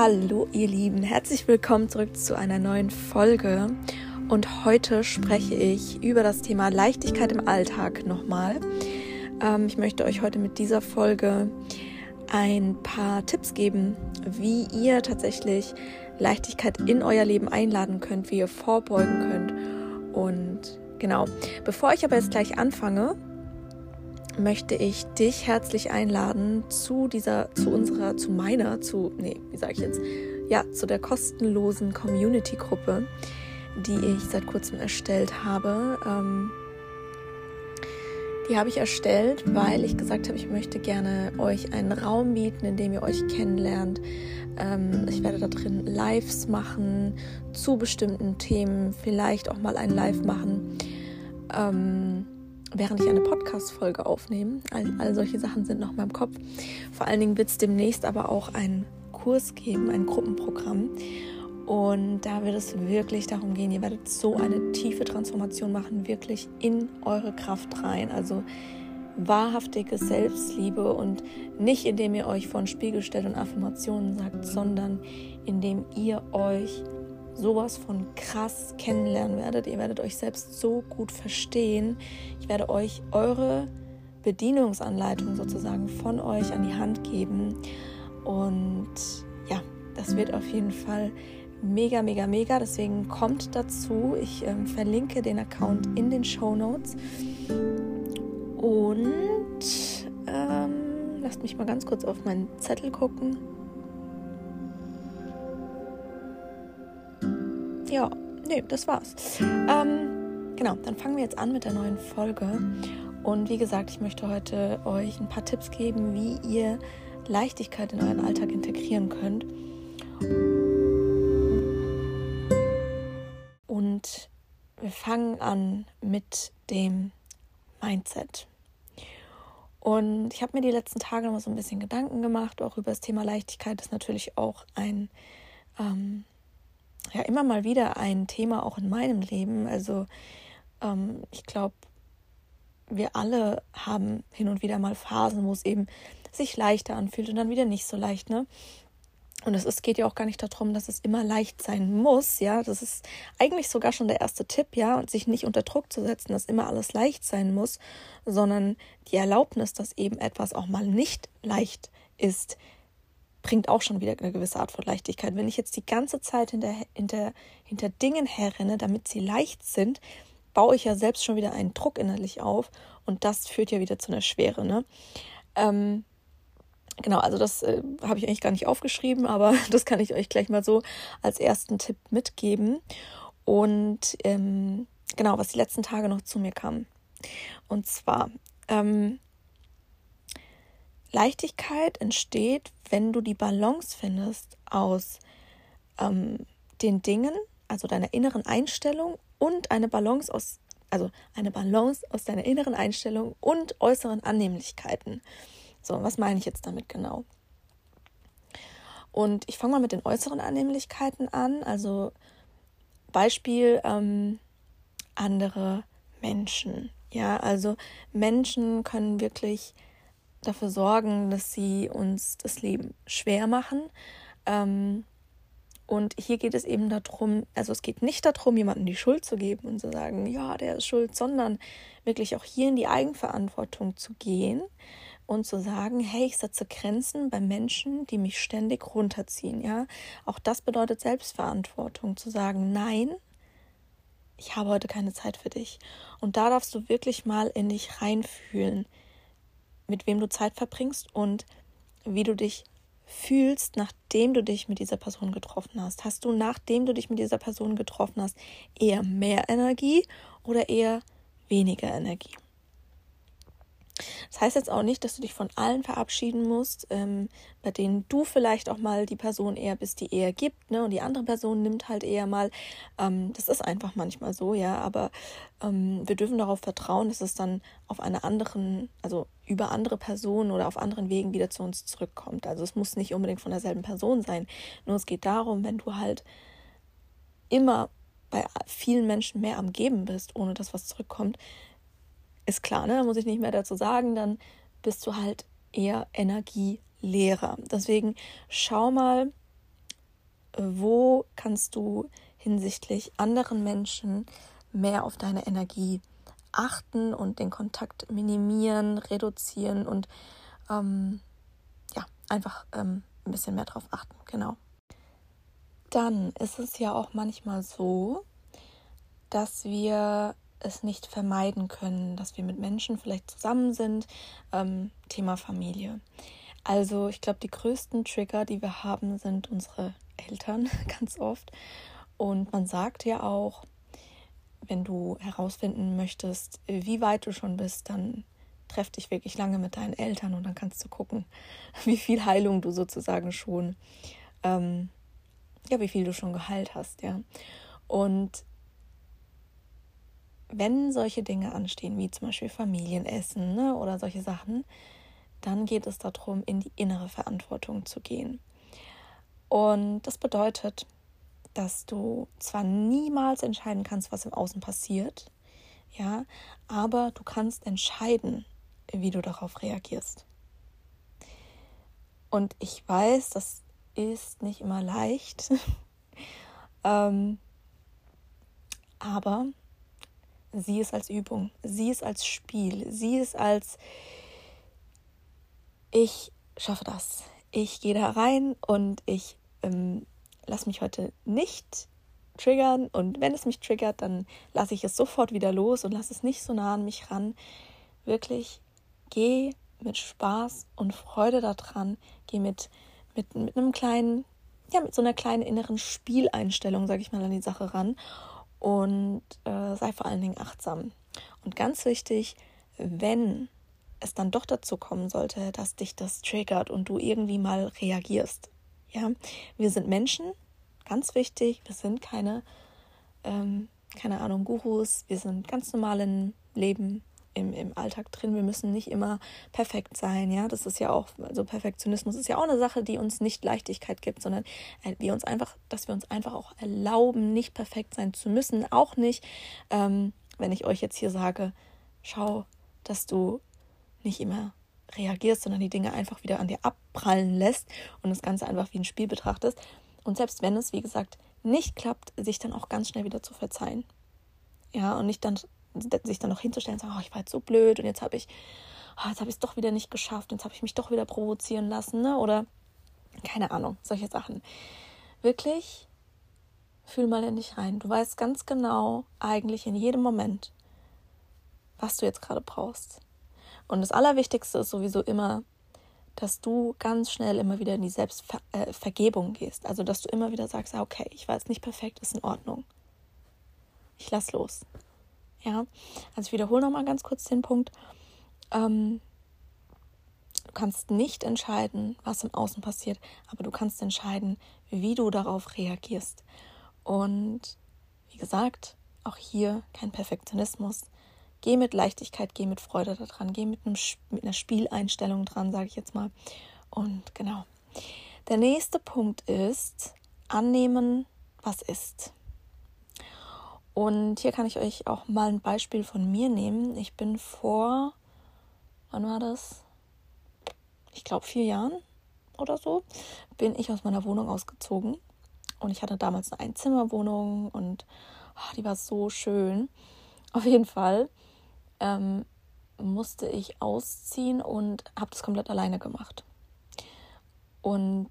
Hallo ihr Lieben, herzlich willkommen zurück zu einer neuen Folge. Und heute spreche ich über das Thema Leichtigkeit im Alltag nochmal. Ähm, ich möchte euch heute mit dieser Folge ein paar Tipps geben, wie ihr tatsächlich Leichtigkeit in euer Leben einladen könnt, wie ihr vorbeugen könnt. Und genau, bevor ich aber jetzt gleich anfange, möchte ich dich herzlich einladen zu dieser, zu unserer, zu meiner, zu, nee, wie sage ich jetzt, ja, zu der kostenlosen Community-Gruppe, die ich seit kurzem erstellt habe. Ähm, die habe ich erstellt, weil ich gesagt habe, ich möchte gerne euch einen Raum bieten, in dem ihr euch kennenlernt. Ähm, ich werde da drin Lives machen zu bestimmten Themen, vielleicht auch mal ein Live machen. Ähm, während ich eine Podcast-Folge aufnehme. All, all solche Sachen sind noch in meinem Kopf. Vor allen Dingen wird es demnächst aber auch einen Kurs geben, ein Gruppenprogramm. Und da wird es wirklich darum gehen, ihr werdet so eine tiefe Transformation machen, wirklich in eure Kraft rein. Also wahrhaftige Selbstliebe und nicht indem ihr euch vor den Spiegel stellt und Affirmationen sagt, sondern indem ihr euch sowas von krass kennenlernen werdet. Ihr werdet euch selbst so gut verstehen. Ich werde euch eure Bedienungsanleitung sozusagen von euch an die Hand geben. Und ja, das wird auf jeden Fall mega, mega, mega. Deswegen kommt dazu. Ich ähm, verlinke den Account in den Show Notes. Und ähm, lasst mich mal ganz kurz auf meinen Zettel gucken. Ja, nee, das war's. Ähm, genau, dann fangen wir jetzt an mit der neuen Folge. Und wie gesagt, ich möchte heute euch ein paar Tipps geben, wie ihr Leichtigkeit in euren Alltag integrieren könnt. Und wir fangen an mit dem Mindset. Und ich habe mir die letzten Tage noch so ein bisschen Gedanken gemacht, auch über das Thema Leichtigkeit ist natürlich auch ein ähm, ja immer mal wieder ein Thema auch in meinem Leben. Also ähm, ich glaube, wir alle haben hin und wieder mal Phasen, wo es eben sich leichter anfühlt und dann wieder nicht so leicht, ne? Und es geht ja auch gar nicht darum, dass es immer leicht sein muss, ja. Das ist eigentlich sogar schon der erste Tipp, ja, und sich nicht unter Druck zu setzen, dass immer alles leicht sein muss, sondern die Erlaubnis, dass eben etwas auch mal nicht leicht ist, bringt auch schon wieder eine gewisse Art von Leichtigkeit. Wenn ich jetzt die ganze Zeit hinter, hinter, hinter Dingen herrenne, damit sie leicht sind, baue ich ja selbst schon wieder einen Druck innerlich auf und das führt ja wieder zu einer Schwere. Ne? Ähm, genau, also das äh, habe ich eigentlich gar nicht aufgeschrieben, aber das kann ich euch gleich mal so als ersten Tipp mitgeben. Und ähm, genau, was die letzten Tage noch zu mir kam. Und zwar, ähm, Leichtigkeit entsteht, wenn du die Balance findest aus ähm, den Dingen, also deiner inneren Einstellung und eine Balance aus, also eine Balance aus deiner inneren Einstellung und äußeren Annehmlichkeiten. So, was meine ich jetzt damit genau? Und ich fange mal mit den äußeren Annehmlichkeiten an. Also Beispiel ähm, andere Menschen. Ja, also Menschen können wirklich dafür sorgen, dass sie uns das Leben schwer machen. Ähm, und hier geht es eben darum, also es geht nicht darum, jemandem die Schuld zu geben und zu sagen, ja, der ist schuld, sondern wirklich auch hier in die Eigenverantwortung zu gehen und zu sagen, hey, ich setze Grenzen bei Menschen, die mich ständig runterziehen, ja. Auch das bedeutet Selbstverantwortung, zu sagen, nein, ich habe heute keine Zeit für dich. Und da darfst du wirklich mal in dich reinfühlen mit wem du Zeit verbringst und wie du dich fühlst, nachdem du dich mit dieser Person getroffen hast. Hast du, nachdem du dich mit dieser Person getroffen hast, eher mehr Energie oder eher weniger Energie? Das heißt jetzt auch nicht, dass du dich von allen verabschieden musst, ähm, bei denen du vielleicht auch mal die Person eher bist, die eher gibt, ne? Und die andere Person nimmt halt eher mal. Ähm, das ist einfach manchmal so, ja. Aber ähm, wir dürfen darauf vertrauen, dass es dann auf einer anderen, also über andere Personen oder auf anderen Wegen wieder zu uns zurückkommt. Also es muss nicht unbedingt von derselben Person sein. Nur es geht darum, wenn du halt immer bei vielen Menschen mehr am Geben bist, ohne dass was zurückkommt, ist klar, ne? Muss ich nicht mehr dazu sagen, dann bist du halt eher energieleerer. Deswegen schau mal, wo kannst du hinsichtlich anderen Menschen mehr auf deine Energie achten und den Kontakt minimieren, reduzieren und ähm, ja, einfach ähm, ein bisschen mehr drauf achten. Genau. Dann ist es ja auch manchmal so, dass wir es nicht vermeiden können, dass wir mit Menschen vielleicht zusammen sind. Ähm, Thema Familie. Also ich glaube, die größten Trigger, die wir haben, sind unsere Eltern ganz oft. Und man sagt ja auch, wenn du herausfinden möchtest, wie weit du schon bist, dann treff dich wirklich lange mit deinen Eltern und dann kannst du gucken, wie viel Heilung du sozusagen schon, ähm, ja, wie viel du schon geheilt hast, ja. Und wenn solche Dinge anstehen, wie zum Beispiel Familienessen ne, oder solche Sachen, dann geht es darum, in die innere Verantwortung zu gehen. Und das bedeutet, dass du zwar niemals entscheiden kannst, was im Außen passiert, ja, aber du kannst entscheiden, wie du darauf reagierst. Und ich weiß, das ist nicht immer leicht, ähm, aber sieh es als Übung, sieh es als Spiel, sieh es als ich schaffe das. Ich gehe da rein und ich ähm, lasse mich heute nicht triggern und wenn es mich triggert, dann lasse ich es sofort wieder los und lasse es nicht so nah an mich ran. Wirklich geh mit Spaß und Freude daran, geh mit, mit, mit einem kleinen, ja, mit so einer kleinen inneren Spieleinstellung, sage ich mal, an die Sache ran und äh, sei vor allen Dingen achtsam. Und ganz wichtig, wenn es dann doch dazu kommen sollte, dass dich das triggert und du irgendwie mal reagierst. Ja, wir sind Menschen, ganz wichtig. Wir sind keine, ähm, keine Ahnung, Gurus. Wir sind ganz normal im Leben, im, im Alltag drin. Wir müssen nicht immer perfekt sein. Ja, das ist ja auch, also Perfektionismus ist ja auch eine Sache, die uns nicht Leichtigkeit gibt, sondern äh, wir uns einfach, dass wir uns einfach auch erlauben, nicht perfekt sein zu müssen. Auch nicht, ähm, wenn ich euch jetzt hier sage, schau, dass du nicht immer reagierst, sondern die Dinge einfach wieder an dir abprallen lässt und das Ganze einfach wie ein Spiel betrachtest. Und selbst wenn es, wie gesagt, nicht klappt, sich dann auch ganz schnell wieder zu verzeihen. Ja, und nicht dann sich dann noch hinzustellen und sagen, oh, ich war jetzt so blöd und jetzt habe ich, oh, jetzt habe ich es doch wieder nicht geschafft, jetzt habe ich mich doch wieder provozieren lassen, ne? Oder keine Ahnung, solche Sachen. Wirklich fühl mal in dich rein. Du weißt ganz genau, eigentlich in jedem Moment, was du jetzt gerade brauchst. Und das Allerwichtigste ist sowieso immer, dass du ganz schnell immer wieder in die Selbstvergebung äh, gehst. Also, dass du immer wieder sagst, ah, okay, ich war jetzt nicht perfekt, ist in Ordnung. Ich lass los. Ja, also ich wiederhole nochmal ganz kurz den Punkt. Ähm, du kannst nicht entscheiden, was im Außen passiert, aber du kannst entscheiden, wie du darauf reagierst. Und wie gesagt, auch hier kein Perfektionismus, geh mit Leichtigkeit, geh mit Freude daran, geh mit, einem, mit einer Spieleinstellung dran, sage ich jetzt mal. Und genau. Der nächste Punkt ist annehmen, was ist. Und hier kann ich euch auch mal ein Beispiel von mir nehmen. Ich bin vor, wann war das? Ich glaube vier Jahren oder so, bin ich aus meiner Wohnung ausgezogen. Und ich hatte damals eine Einzimmerwohnung und oh, die war so schön. Auf jeden Fall ähm, musste ich ausziehen und habe das komplett alleine gemacht. Und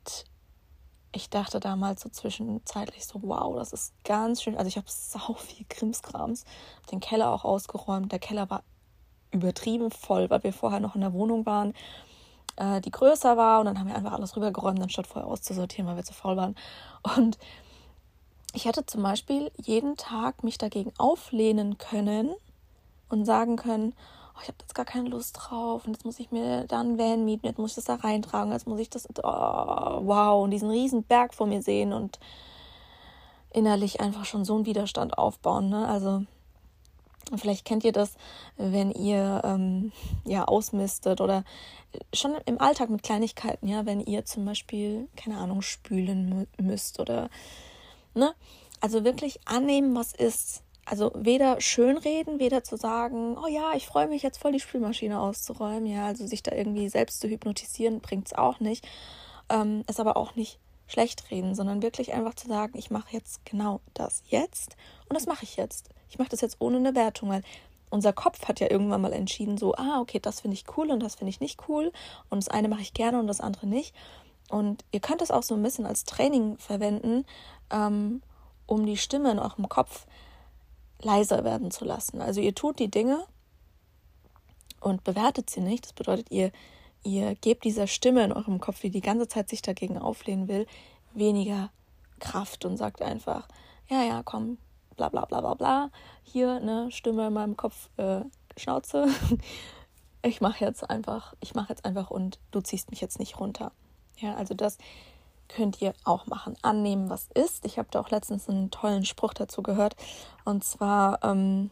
ich dachte damals so zwischenzeitlich so, wow, das ist ganz schön. Also ich habe sau viel Krimskrams, den Keller auch ausgeräumt. Der Keller war übertrieben voll, weil wir vorher noch in der Wohnung waren, äh, die größer war. Und dann haben wir einfach alles rübergeräumt, anstatt vorher auszusortieren, weil wir zu faul waren. Und ich hätte zum Beispiel jeden Tag mich dagegen auflehnen können und sagen können, oh, ich habe jetzt gar keine Lust drauf und jetzt muss ich mir da einen Van mieten, jetzt muss ich das da reintragen, jetzt muss ich das, oh, wow, und diesen riesen Berg vor mir sehen und innerlich einfach schon so einen Widerstand aufbauen. Ne? Also vielleicht kennt ihr das, wenn ihr ähm, ja ausmistet oder schon im Alltag mit Kleinigkeiten, ja, wenn ihr zum Beispiel, keine Ahnung, spülen müsst oder ne? Also wirklich annehmen, was ist also weder schönreden, weder zu sagen, oh ja, ich freue mich jetzt voll die Spülmaschine auszuräumen, ja, also sich da irgendwie selbst zu hypnotisieren, bringt es auch nicht. Ähm, es aber auch nicht schlecht reden, sondern wirklich einfach zu sagen, ich mache jetzt genau das jetzt und das mache ich jetzt. Ich mache das jetzt ohne eine Wertung, weil unser Kopf hat ja irgendwann mal entschieden, so, ah, okay, das finde ich cool und das finde ich nicht cool und das eine mache ich gerne und das andere nicht. Und ihr könnt es auch so ein bisschen als Training verwenden, ähm, um die Stimme in eurem Kopf leiser werden zu lassen. Also ihr tut die Dinge und bewertet sie nicht. Das bedeutet, ihr, ihr gebt dieser Stimme in eurem Kopf, die die ganze Zeit sich dagegen auflehnen will, weniger Kraft und sagt einfach, ja, ja, komm, bla bla bla bla bla. Hier, ne, Stimme in meinem Kopf, äh, Schnauze. Ich mache jetzt einfach, ich mache jetzt einfach und du ziehst mich jetzt nicht runter. Ja, also das könnt ihr auch machen. Annehmen, was ist. Ich habe da auch letztens einen tollen Spruch dazu gehört. Und zwar, ähm,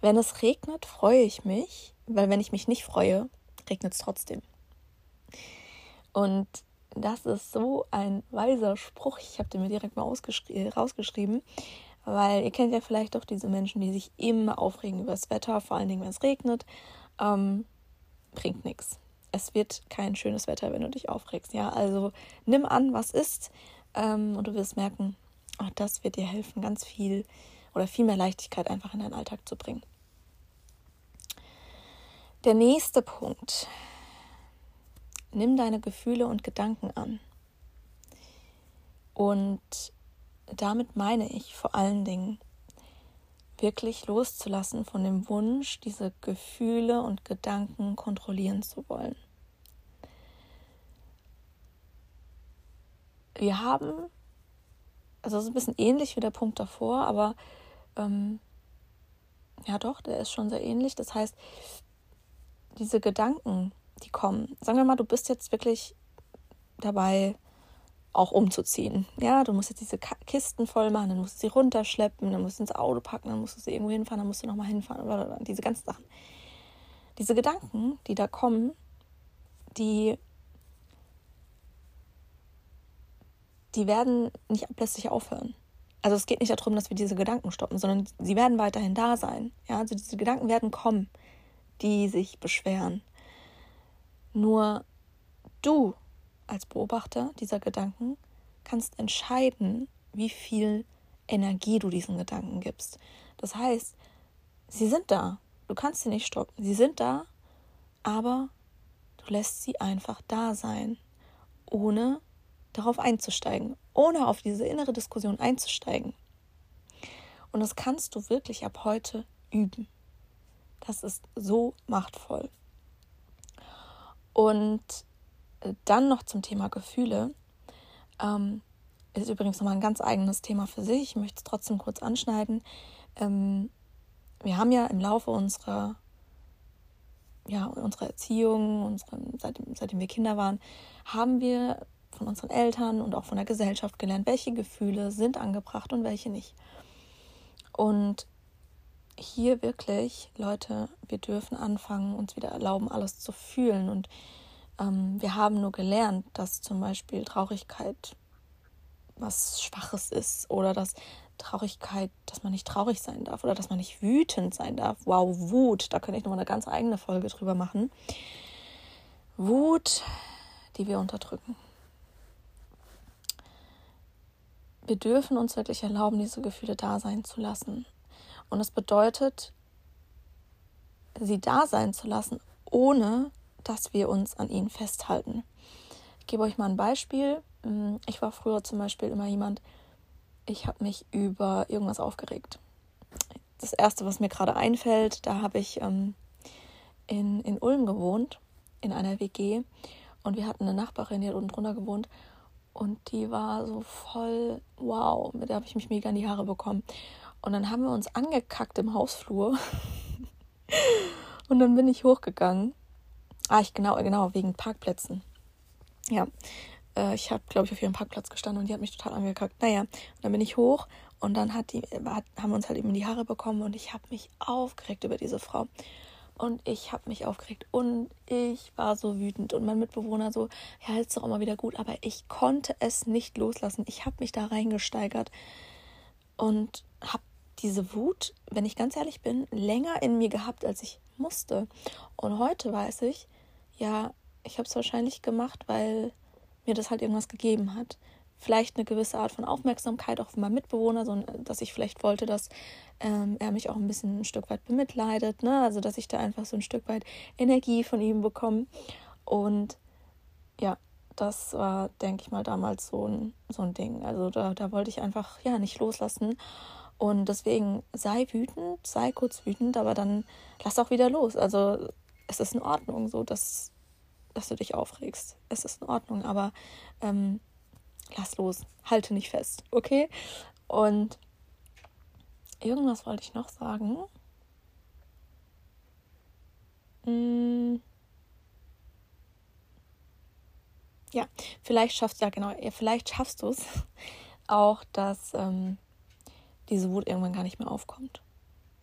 wenn es regnet, freue ich mich, weil wenn ich mich nicht freue, regnet es trotzdem. Und das ist so ein weiser Spruch. Ich habe den mir direkt mal rausgeschrieben, weil ihr kennt ja vielleicht doch diese Menschen, die sich immer aufregen über das Wetter, vor allen Dingen, wenn es regnet. Ähm, bringt nichts es wird kein schönes Wetter, wenn du dich aufregst. Ja, also nimm an, was ist, ähm, und du wirst merken, oh, das wird dir helfen, ganz viel oder viel mehr Leichtigkeit einfach in deinen Alltag zu bringen. Der nächste Punkt. Nimm deine Gefühle und Gedanken an. Und damit meine ich vor allen Dingen, wirklich loszulassen von dem Wunsch, diese Gefühle und Gedanken kontrollieren zu wollen. Wir haben, also es ist ein bisschen ähnlich wie der Punkt davor, aber ähm, ja doch, der ist schon sehr ähnlich. Das heißt, diese Gedanken, die kommen, sagen wir mal, du bist jetzt wirklich dabei, auch umzuziehen. Ja, du musst jetzt diese Kisten voll machen, dann musst du sie runterschleppen, dann musst du ins Auto packen, dann musst du sie irgendwo hinfahren, dann musst du nochmal hinfahren, diese ganzen Sachen. Diese Gedanken, die da kommen, die, die werden nicht ablässig aufhören. Also es geht nicht darum, dass wir diese Gedanken stoppen, sondern sie werden weiterhin da sein. Ja, also diese Gedanken werden kommen, die sich beschweren. Nur du als Beobachter dieser Gedanken kannst entscheiden, wie viel Energie du diesen Gedanken gibst. Das heißt, sie sind da. Du kannst sie nicht stoppen. Sie sind da, aber du lässt sie einfach da sein, ohne darauf einzusteigen, ohne auf diese innere Diskussion einzusteigen. Und das kannst du wirklich ab heute üben. Das ist so machtvoll. Und dann noch zum Thema Gefühle. Ähm, ist übrigens nochmal ein ganz eigenes Thema für sich. Ich möchte es trotzdem kurz anschneiden. Ähm, wir haben ja im Laufe unserer, ja, unserer Erziehung, unsere, seitdem, seitdem wir Kinder waren, haben wir von unseren Eltern und auch von der Gesellschaft gelernt, welche Gefühle sind angebracht und welche nicht. Und hier wirklich, Leute, wir dürfen anfangen, uns wieder erlauben, alles zu fühlen und ähm, wir haben nur gelernt, dass zum Beispiel Traurigkeit was Schwaches ist oder dass Traurigkeit, dass man nicht traurig sein darf oder dass man nicht wütend sein darf. Wow, Wut, da könnte ich nochmal eine ganz eigene Folge drüber machen. Wut, die wir unterdrücken. Wir dürfen uns wirklich erlauben, diese Gefühle da sein zu lassen. Und das bedeutet, sie da sein zu lassen, ohne dass wir uns an ihnen festhalten. Ich gebe euch mal ein Beispiel. Mm, ich war früher zum Beispiel immer jemand, ich habe mich über irgendwas aufgeregt. Das erste, was mir gerade einfällt, da habe ich ähm, in, in Ulm gewohnt, in einer WG. Und wir hatten eine Nachbarin, die hat unten drunter gewohnt. Und die war so voll, wow, mit der habe ich mich mega in die Haare bekommen. Und dann haben wir uns angekackt im Hausflur. und dann bin ich hochgegangen Ah, ich genau, genau, wegen Parkplätzen. Ja, äh, ich habe, glaube ich, auf ihrem Parkplatz gestanden und die hat mich total angekackt. Naja, und dann bin ich hoch und dann hat die, hat, haben wir uns halt eben die Haare bekommen und ich habe mich aufgeregt über diese Frau. Und ich habe mich aufgeregt und ich war so wütend und mein Mitbewohner so, ja, ist doch mal wieder gut, aber ich konnte es nicht loslassen. Ich habe mich da reingesteigert und habe diese Wut, wenn ich ganz ehrlich bin, länger in mir gehabt, als ich musste. Und heute weiß ich, ja, ich habe es wahrscheinlich gemacht, weil mir das halt irgendwas gegeben hat. Vielleicht eine gewisse Art von Aufmerksamkeit auch von meinem Mitbewohner, so, dass ich vielleicht wollte, dass ähm, er mich auch ein bisschen ein Stück weit bemitleidet, ne? Also dass ich da einfach so ein Stück weit Energie von ihm bekomme. Und ja, das war, denke ich mal, damals so ein, so ein Ding. Also da, da wollte ich einfach ja nicht loslassen. Und deswegen sei wütend, sei kurz wütend, aber dann lass auch wieder los. Also es ist in Ordnung, so dass, dass du dich aufregst. Es ist in Ordnung, aber ähm, lass los, halte nicht fest, okay? Und irgendwas wollte ich noch sagen. Hm. Ja, vielleicht schaffst du ja genau, vielleicht schaffst du es auch, dass ähm, diese Wut irgendwann gar nicht mehr aufkommt.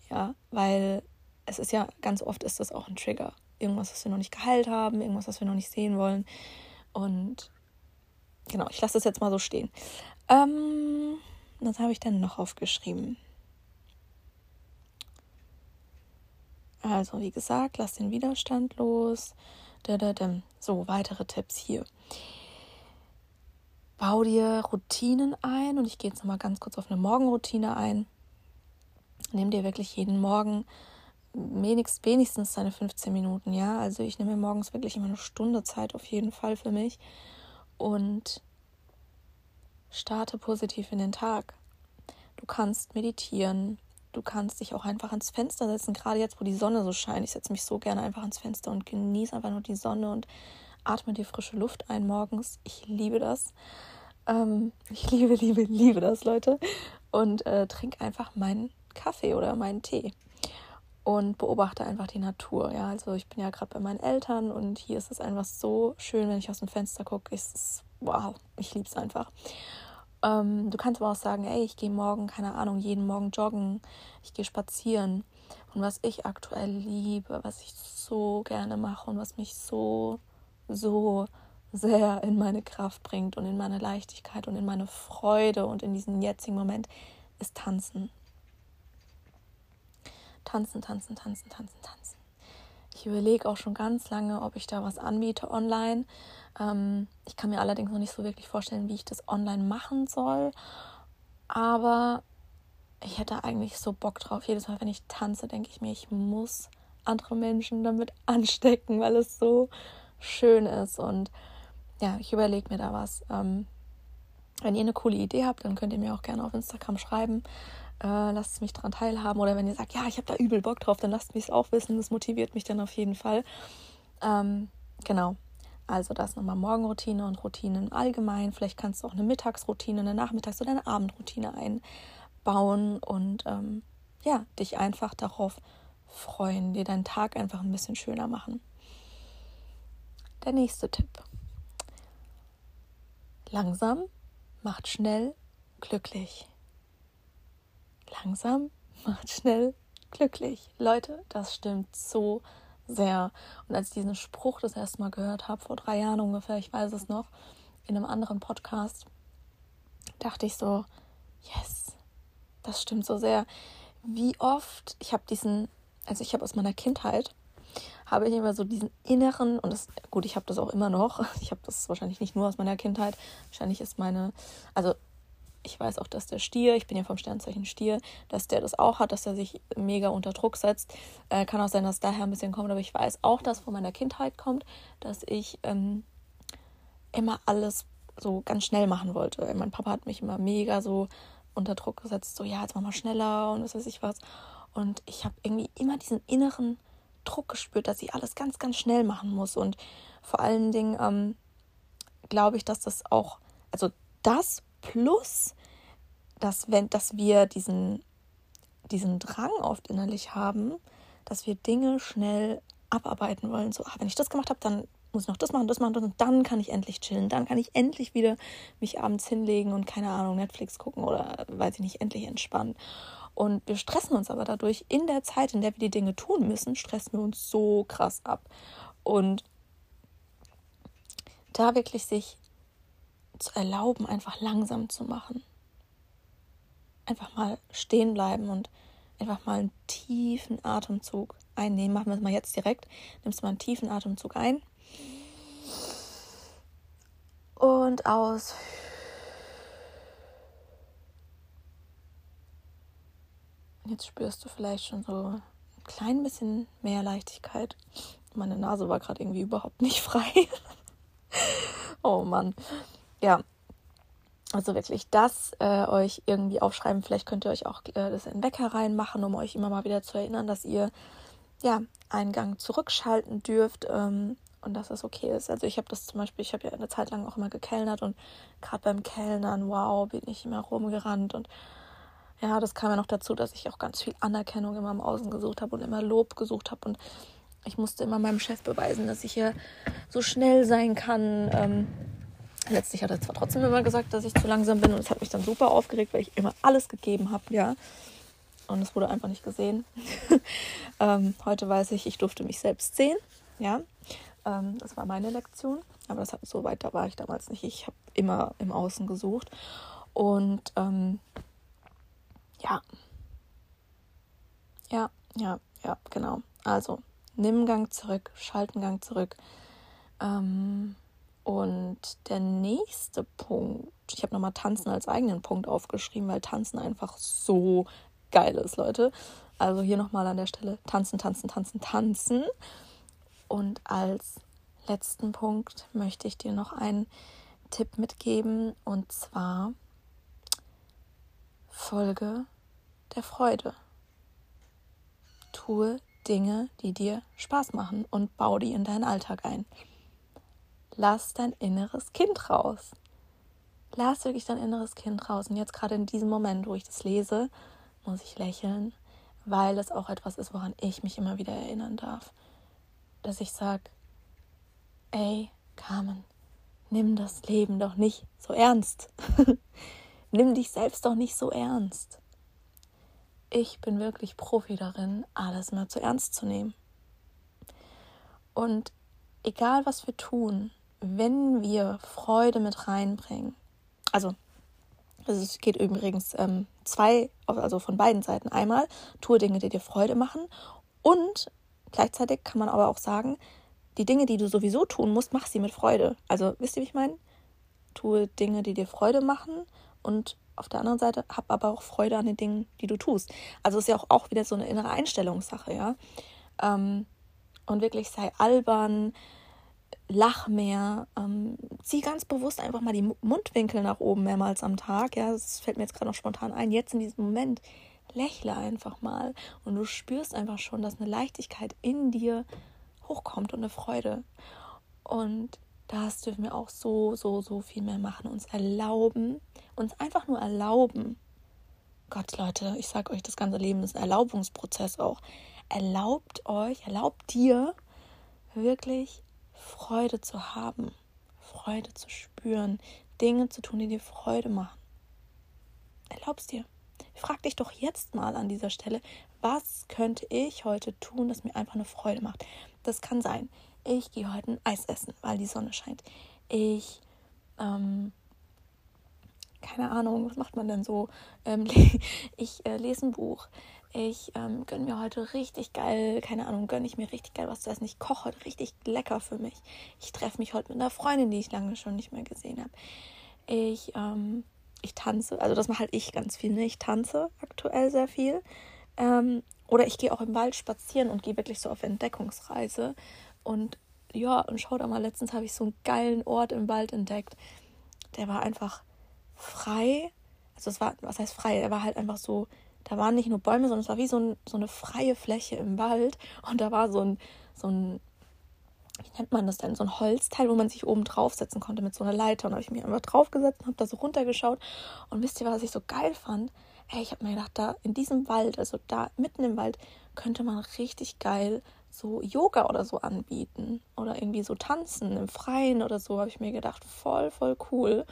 Ja, weil es ist ja ganz oft ist das auch ein Trigger. Irgendwas, was wir noch nicht geheilt haben, irgendwas, was wir noch nicht sehen wollen. Und genau, ich lasse das jetzt mal so stehen. Ähm, was habe ich denn noch aufgeschrieben? Also, wie gesagt, lass den Widerstand los. So, weitere Tipps hier. Bau dir Routinen ein und ich gehe jetzt nochmal ganz kurz auf eine Morgenroutine ein. Nimm dir wirklich jeden Morgen wenigstens, deine 15 Minuten, ja. Also ich nehme mir morgens wirklich immer eine Stunde Zeit auf jeden Fall für mich und starte positiv in den Tag. Du kannst meditieren, du kannst dich auch einfach ans Fenster setzen, gerade jetzt, wo die Sonne so scheint. Ich setze mich so gerne einfach ans Fenster und genieße einfach nur die Sonne und atme die frische Luft ein morgens. Ich liebe das. Ähm, ich liebe, liebe, liebe das, Leute. Und äh, trinke einfach meinen Kaffee oder meinen Tee und beobachte einfach die Natur. Ja, also ich bin ja gerade bei meinen Eltern und hier ist es einfach so schön, wenn ich aus dem Fenster gucke. Es ist wow, ich liebe es einfach. Ähm, du kannst aber auch sagen, ey, ich gehe morgen, keine Ahnung, jeden Morgen joggen, ich gehe spazieren. Und was ich aktuell liebe, was ich so gerne mache und was mich so, so sehr in meine Kraft bringt und in meine Leichtigkeit und in meine Freude und in diesen jetzigen Moment, ist tanzen. Tanzen, tanzen, tanzen, tanzen, tanzen. Ich überlege auch schon ganz lange, ob ich da was anbiete online. Ähm, ich kann mir allerdings noch nicht so wirklich vorstellen, wie ich das online machen soll. Aber ich hätte eigentlich so Bock drauf. Jedes Mal, wenn ich tanze, denke ich mir, ich muss andere Menschen damit anstecken, weil es so schön ist. Und ja, ich überlege mir da was. Ähm, wenn ihr eine coole Idee habt, dann könnt ihr mir auch gerne auf Instagram schreiben. Äh, lasst mich daran teilhaben. Oder wenn ihr sagt, ja, ich habe da übel Bock drauf, dann lasst mich es auch wissen. Das motiviert mich dann auf jeden Fall. Ähm, genau. Also das nochmal Morgenroutine und Routinen allgemein. Vielleicht kannst du auch eine Mittagsroutine, eine Nachmittags- oder eine Abendroutine einbauen und ähm, ja, dich einfach darauf freuen, dir deinen Tag einfach ein bisschen schöner machen. Der nächste Tipp. Langsam macht schnell glücklich. Langsam macht schnell glücklich. Leute, das stimmt so sehr. Und als ich diesen Spruch das erste Mal gehört habe, vor drei Jahren ungefähr, ich weiß es noch, in einem anderen Podcast, dachte ich so, yes, das stimmt so sehr. Wie oft, ich habe diesen, also ich habe aus meiner Kindheit, habe ich immer so diesen inneren, und das, gut, ich habe das auch immer noch, ich habe das wahrscheinlich nicht nur aus meiner Kindheit, wahrscheinlich ist meine, also ich weiß auch, dass der Stier, ich bin ja vom Sternzeichen Stier, dass der das auch hat, dass er sich mega unter Druck setzt. Äh, kann auch sein, dass daher ein bisschen kommt, aber ich weiß auch, dass von meiner Kindheit kommt, dass ich ähm, immer alles so ganz schnell machen wollte. Mein Papa hat mich immer mega so unter Druck gesetzt, so ja, jetzt mach mal schneller und was weiß ich was. Und ich habe irgendwie immer diesen inneren Druck gespürt, dass ich alles ganz, ganz schnell machen muss. Und vor allen Dingen ähm, glaube ich, dass das auch, also das plus, dass, wenn, dass wir diesen, diesen Drang oft innerlich haben, dass wir Dinge schnell abarbeiten wollen. So, ah, wenn ich das gemacht habe, dann muss ich noch das machen, das machen, und dann kann ich endlich chillen. Dann kann ich endlich wieder mich abends hinlegen und keine Ahnung, Netflix gucken oder weiß ich nicht, endlich entspannen. Und wir stressen uns aber dadurch in der Zeit, in der wir die Dinge tun müssen, stressen wir uns so krass ab. Und da wirklich sich zu erlauben, einfach langsam zu machen. Einfach mal stehen bleiben und einfach mal einen tiefen Atemzug einnehmen. Machen wir es mal jetzt direkt. Nimmst mal einen tiefen Atemzug ein. Und aus. Jetzt spürst du vielleicht schon so ein klein bisschen mehr Leichtigkeit. Meine Nase war gerade irgendwie überhaupt nicht frei. oh Mann. Ja. Also wirklich das äh, euch irgendwie aufschreiben. Vielleicht könnt ihr euch auch äh, das in den Wecker reinmachen, um euch immer mal wieder zu erinnern, dass ihr ja einen Gang zurückschalten dürft ähm, und dass das okay ist. Also ich habe das zum Beispiel, ich habe ja eine Zeit lang auch immer gekellnert und gerade beim Kellnern, wow, bin ich immer rumgerannt und ja, das kam ja noch dazu, dass ich auch ganz viel Anerkennung immer im Außen gesucht habe und immer Lob gesucht habe und ich musste immer meinem Chef beweisen, dass ich ja so schnell sein kann. Ähm, letztlich hat er zwar trotzdem immer gesagt, dass ich zu langsam bin und es hat mich dann super aufgeregt, weil ich immer alles gegeben habe, ja. Und es wurde einfach nicht gesehen. ähm, heute weiß ich, ich durfte mich selbst sehen, ja. Ähm, das war meine Lektion, aber das hat, so weit da war ich damals nicht. Ich habe immer im Außen gesucht und ähm, ja, ja, ja, ja, genau. Also nimm Gang zurück, schalten Gang zurück. Ähm, und der nächste Punkt, ich habe nochmal Tanzen als eigenen Punkt aufgeschrieben, weil Tanzen einfach so geil ist, Leute. Also hier nochmal an der Stelle tanzen, tanzen, tanzen, tanzen. Und als letzten Punkt möchte ich dir noch einen Tipp mitgeben und zwar Folge der Freude. Tue Dinge, die dir Spaß machen und bau die in deinen Alltag ein. Lass dein inneres Kind raus. Lass wirklich dein inneres Kind raus. Und jetzt gerade in diesem Moment, wo ich das lese, muss ich lächeln, weil es auch etwas ist, woran ich mich immer wieder erinnern darf. Dass ich sage, ey, Carmen, nimm das Leben doch nicht so ernst. nimm dich selbst doch nicht so ernst ich bin wirklich Profi darin, alles immer zu ernst zu nehmen. Und egal was wir tun, wenn wir Freude mit reinbringen, also es geht übrigens ähm, zwei, also von beiden Seiten. Einmal, tue Dinge, die dir Freude machen und gleichzeitig kann man aber auch sagen, die Dinge, die du sowieso tun musst, mach sie mit Freude. Also, wisst ihr, wie ich meine? Tue Dinge, die dir Freude machen und auf der anderen Seite hab aber auch Freude an den Dingen, die du tust. Also ist ja auch, auch wieder so eine innere Einstellungssache, ja. Ähm, und wirklich sei albern, lach mehr, ähm, zieh ganz bewusst einfach mal die Mundwinkel nach oben mehrmals am Tag. Ja, das fällt mir jetzt gerade noch spontan ein. Jetzt in diesem Moment lächle einfach mal und du spürst einfach schon, dass eine Leichtigkeit in dir hochkommt und eine Freude. Und das dürfen wir auch so, so, so viel mehr machen. Uns erlauben, uns einfach nur erlauben. Gott, Leute, ich sage euch, das ganze Leben ist ein Erlaubungsprozess auch. Erlaubt euch, erlaubt dir wirklich Freude zu haben, Freude zu spüren, Dinge zu tun, die dir Freude machen. Erlaubst dir. Frag dich doch jetzt mal an dieser Stelle, was könnte ich heute tun, das mir einfach eine Freude macht. Das kann sein, ich gehe heute ein Eis essen, weil die Sonne scheint. Ich, ähm, keine Ahnung, was macht man denn so? Ähm, ich äh, lese ein Buch. Ich ähm, gönne mir heute richtig geil, keine Ahnung, gönne ich mir richtig geil was zu essen. Ich koche heute richtig lecker für mich. Ich treffe mich heute mit einer Freundin, die ich lange schon nicht mehr gesehen habe. Ich, ähm, ich tanze, also das mache halt ich ganz viel. Ne? Ich tanze aktuell sehr viel. Ähm, oder ich gehe auch im Wald spazieren und gehe wirklich so auf Entdeckungsreise und ja, und schau da mal, letztens habe ich so einen geilen Ort im Wald entdeckt. Der war einfach frei. Also es war, was heißt frei? Er war halt einfach so, da waren nicht nur Bäume, sondern es war wie so, ein, so eine freie Fläche im Wald. Und da war so ein, so ein, wie nennt man das denn? So ein Holzteil, wo man sich oben draufsetzen konnte mit so einer Leiter. Und da habe ich mich einfach draufgesetzt und habe da so runtergeschaut. Und wisst ihr, was ich so geil fand? Ey, ich habe mir gedacht, da in diesem Wald, also da mitten im Wald, könnte man richtig geil so Yoga oder so anbieten oder irgendwie so tanzen im Freien oder so, habe ich mir gedacht, voll, voll cool.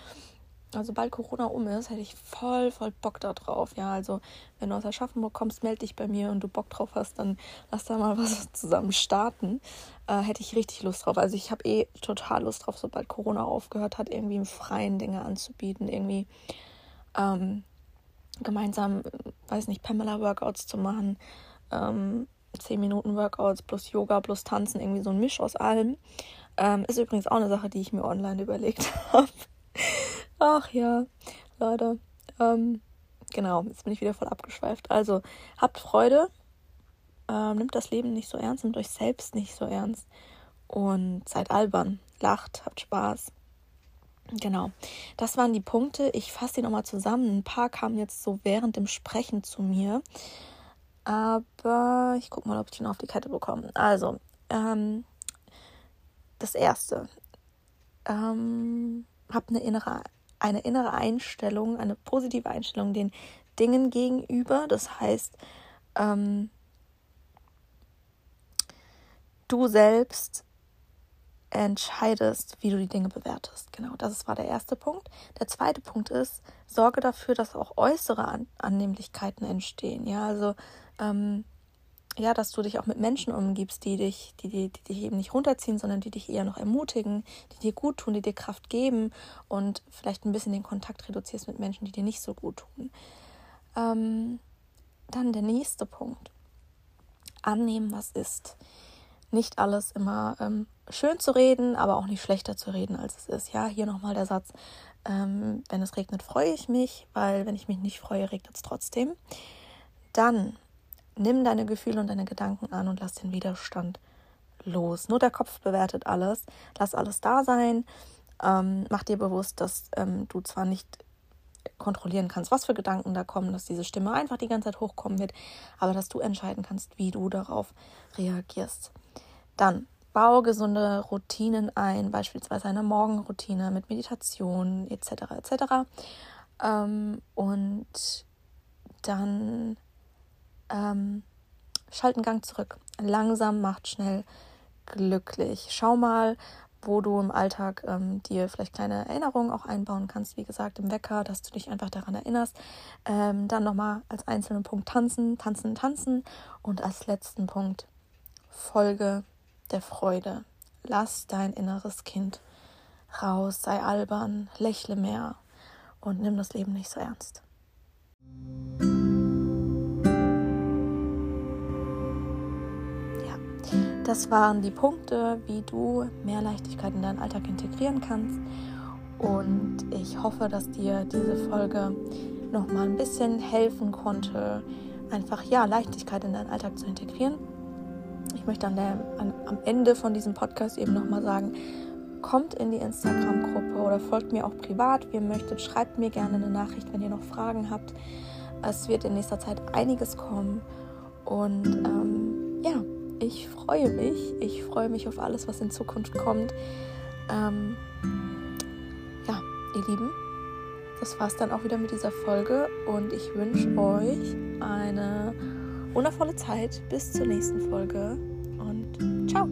Also bald Corona um ist, hätte ich voll, voll Bock da drauf. Ja, also wenn du aus Aschaffenburg kommst, melde dich bei mir und du Bock drauf hast, dann lass da mal was zusammen starten. Äh, hätte ich richtig Lust drauf. Also ich habe eh total Lust drauf, sobald Corona aufgehört hat, irgendwie im Freien Dinge anzubieten, irgendwie ähm, gemeinsam, weiß nicht, Pamela-Workouts zu machen. Ähm, 10 Minuten Workouts plus Yoga plus Tanzen, irgendwie so ein Misch aus allem. Ähm, ist übrigens auch eine Sache, die ich mir online überlegt habe. Ach ja, Leute. Ähm, genau, jetzt bin ich wieder voll abgeschweift. Also, habt Freude. Ähm, nimmt das Leben nicht so ernst, nimmt euch selbst nicht so ernst. Und seid albern. Lacht, habt Spaß. Genau, das waren die Punkte. Ich fasse die nochmal zusammen. Ein paar kamen jetzt so während dem Sprechen zu mir. Aber ich gucke mal, ob ich den auf die Kette bekomme. Also, ähm, das erste. Ähm, habt eine innere, eine innere Einstellung, eine positive Einstellung den Dingen gegenüber. Das heißt, ähm, du selbst entscheidest, wie du die Dinge bewertest. Genau, das war der erste Punkt. Der zweite Punkt ist, sorge dafür, dass auch äußere An Annehmlichkeiten entstehen. Ja, also ähm, ja, dass du dich auch mit Menschen umgibst, die dich, die, die, die dich eben nicht runterziehen, sondern die dich eher noch ermutigen, die dir gut tun, die dir Kraft geben und vielleicht ein bisschen den Kontakt reduzierst mit Menschen, die dir nicht so gut tun. Ähm, dann der nächste Punkt. Annehmen, was ist. Nicht alles immer ähm, schön zu reden, aber auch nicht schlechter zu reden, als es ist. Ja, hier nochmal der Satz, ähm, wenn es regnet, freue ich mich, weil wenn ich mich nicht freue, regnet es trotzdem. Dann nimm deine Gefühle und deine Gedanken an und lass den Widerstand los. Nur der Kopf bewertet alles. Lass alles da sein. Ähm, mach dir bewusst, dass ähm, du zwar nicht kontrollieren kannst, was für Gedanken da kommen, dass diese Stimme einfach die ganze Zeit hochkommen wird, aber dass du entscheiden kannst, wie du darauf reagierst. Dann Bau gesunde Routinen ein, beispielsweise eine Morgenroutine mit Meditation etc. etc. Ähm, und dann ähm, schalt Gang zurück. Langsam macht schnell glücklich. Schau mal, wo du im Alltag ähm, dir vielleicht kleine Erinnerungen auch einbauen kannst. Wie gesagt, im Wecker, dass du dich einfach daran erinnerst. Ähm, dann nochmal als einzelnen Punkt tanzen, tanzen, tanzen. Und als letzten Punkt folge der Freude. Lass dein inneres Kind raus, sei albern, lächle mehr und nimm das Leben nicht so ernst. Das waren die Punkte, wie du mehr Leichtigkeit in deinen Alltag integrieren kannst. Und ich hoffe, dass dir diese Folge noch mal ein bisschen helfen konnte, einfach ja Leichtigkeit in deinen Alltag zu integrieren ich möchte an der, an, am Ende von diesem Podcast eben nochmal sagen, kommt in die Instagram-Gruppe oder folgt mir auch privat, wie ihr möchtet. Schreibt mir gerne eine Nachricht, wenn ihr noch Fragen habt. Es wird in nächster Zeit einiges kommen. Und ähm, ja, ich freue mich. Ich freue mich auf alles, was in Zukunft kommt. Ähm, ja, ihr Lieben, das war es dann auch wieder mit dieser Folge. Und ich wünsche euch eine wundervolle Zeit. Bis zur nächsten Folge und ciao.